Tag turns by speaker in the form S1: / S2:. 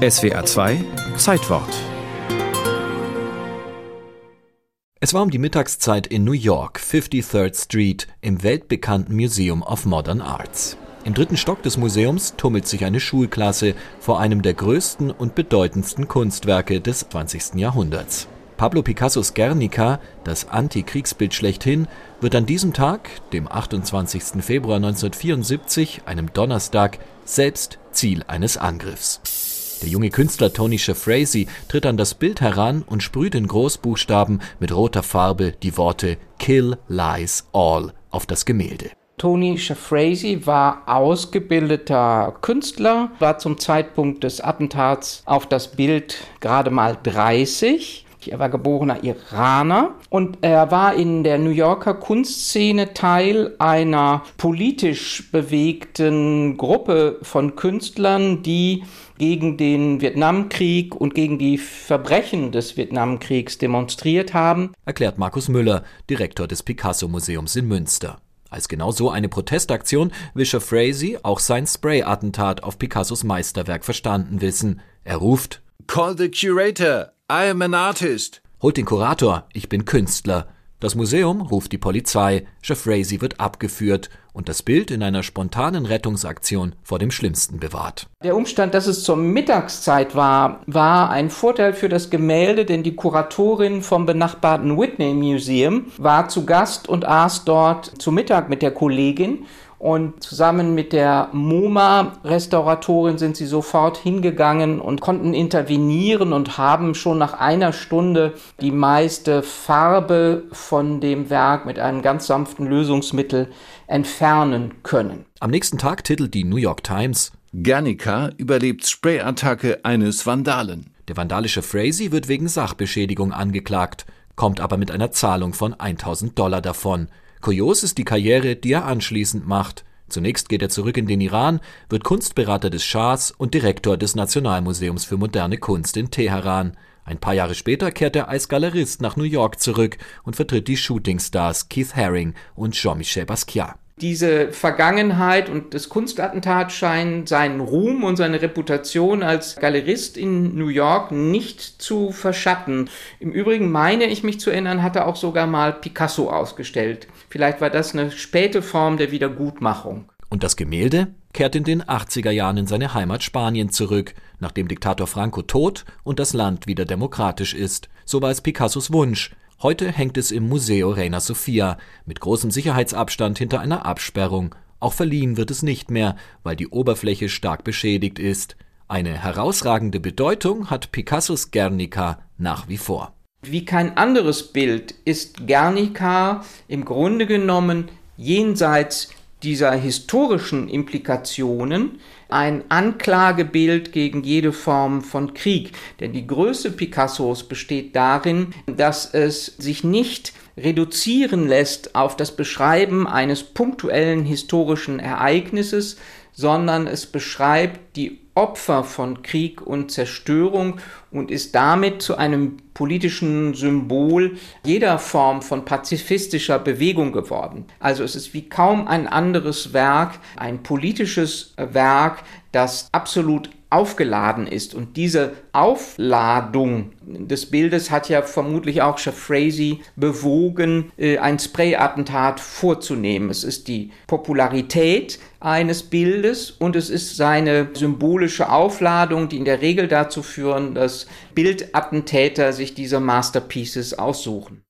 S1: SWR 2 Zeitwort Es war um die Mittagszeit in New York, 53rd Street, im weltbekannten Museum of Modern Arts. Im dritten Stock des Museums tummelt sich eine Schulklasse vor einem der größten und bedeutendsten Kunstwerke des 20. Jahrhunderts. Pablo Picassos Guernica, das Antikriegsbild schlechthin, wird an diesem Tag, dem 28. Februar 1974, einem Donnerstag, selbst Ziel eines Angriffs. Der junge Künstler Tony Shafrazy tritt an das Bild heran und sprüht in Großbuchstaben mit roter Farbe die Worte Kill Lies All auf das Gemälde.
S2: Tony Shafrazy war ausgebildeter Künstler, war zum Zeitpunkt des Attentats auf das Bild gerade mal 30 er war geborener Iraner und er war in der New Yorker Kunstszene Teil einer politisch bewegten Gruppe von Künstlern, die gegen den Vietnamkrieg und gegen die Verbrechen des Vietnamkriegs demonstriert haben,
S1: erklärt Markus Müller, Direktor des Picasso-Museums in Münster. Als genau so eine Protestaktion will Frazee auch sein Spray-Attentat auf Picassos Meisterwerk verstanden wissen. Er ruft
S3: Call the curator! I am an artist.
S1: Holt den Kurator, ich bin Künstler. Das Museum ruft die Polizei, Shafrazy wird abgeführt und das Bild in einer spontanen Rettungsaktion vor dem Schlimmsten bewahrt.
S2: Der Umstand, dass es zur Mittagszeit war, war ein Vorteil für das Gemälde, denn die Kuratorin vom benachbarten Whitney Museum war zu Gast und aß dort zu Mittag mit der Kollegin und zusammen mit der MoMA-Restauratorin sind sie sofort hingegangen und konnten intervenieren und haben schon nach einer Stunde die meiste Farbe von dem Werk mit einem ganz sanften Lösungsmittel entfernen können.
S1: Am nächsten Tag titelt die New York Times
S3: Guernica überlebt Sprayattacke eines Vandalen.
S1: Der vandalische Frazee wird wegen Sachbeschädigung angeklagt, kommt aber mit einer Zahlung von 1000 Dollar davon. Kurios ist die Karriere, die er anschließend macht. Zunächst geht er zurück in den Iran, wird Kunstberater des Schahs und Direktor des Nationalmuseums für moderne Kunst in Teheran. Ein paar Jahre später kehrt er als Galerist nach New York zurück und vertritt die Shootingstars Keith Haring und Jean-Michel Basquiat.
S2: Diese Vergangenheit und das Kunstattentat scheinen seinen Ruhm und seine Reputation als Galerist in New York nicht zu verschatten. Im Übrigen meine ich mich zu erinnern, hat er auch sogar mal Picasso ausgestellt. Vielleicht war das eine späte Form der Wiedergutmachung.
S1: Und das Gemälde kehrt in den 80er Jahren in seine Heimat Spanien zurück, nachdem Diktator Franco tot und das Land wieder demokratisch ist. So war es Picassos Wunsch, Heute hängt es im Museo Reina Sofia mit großem Sicherheitsabstand hinter einer Absperrung. Auch verliehen wird es nicht mehr, weil die Oberfläche stark beschädigt ist. Eine herausragende Bedeutung hat Picassos Guernica nach wie vor.
S2: Wie kein anderes Bild ist Guernica im Grunde genommen jenseits dieser historischen Implikationen ein Anklagebild gegen jede Form von Krieg. Denn die Größe Picassos besteht darin, dass es sich nicht reduzieren lässt auf das Beschreiben eines punktuellen historischen Ereignisses, sondern es beschreibt die Opfer von Krieg und Zerstörung und ist damit zu einem politischen Symbol jeder Form von pazifistischer Bewegung geworden. Also es ist wie kaum ein anderes Werk, ein politisches Werk, das absolut aufgeladen ist. Und diese Aufladung des Bildes hat ja vermutlich auch Shafrazy bewogen, äh, ein Spray-Attentat vorzunehmen. Es ist die Popularität eines Bildes und es ist seine symbolische Aufladung, die in der Regel dazu führen, dass Bildattentäter sich diese Masterpieces aussuchen.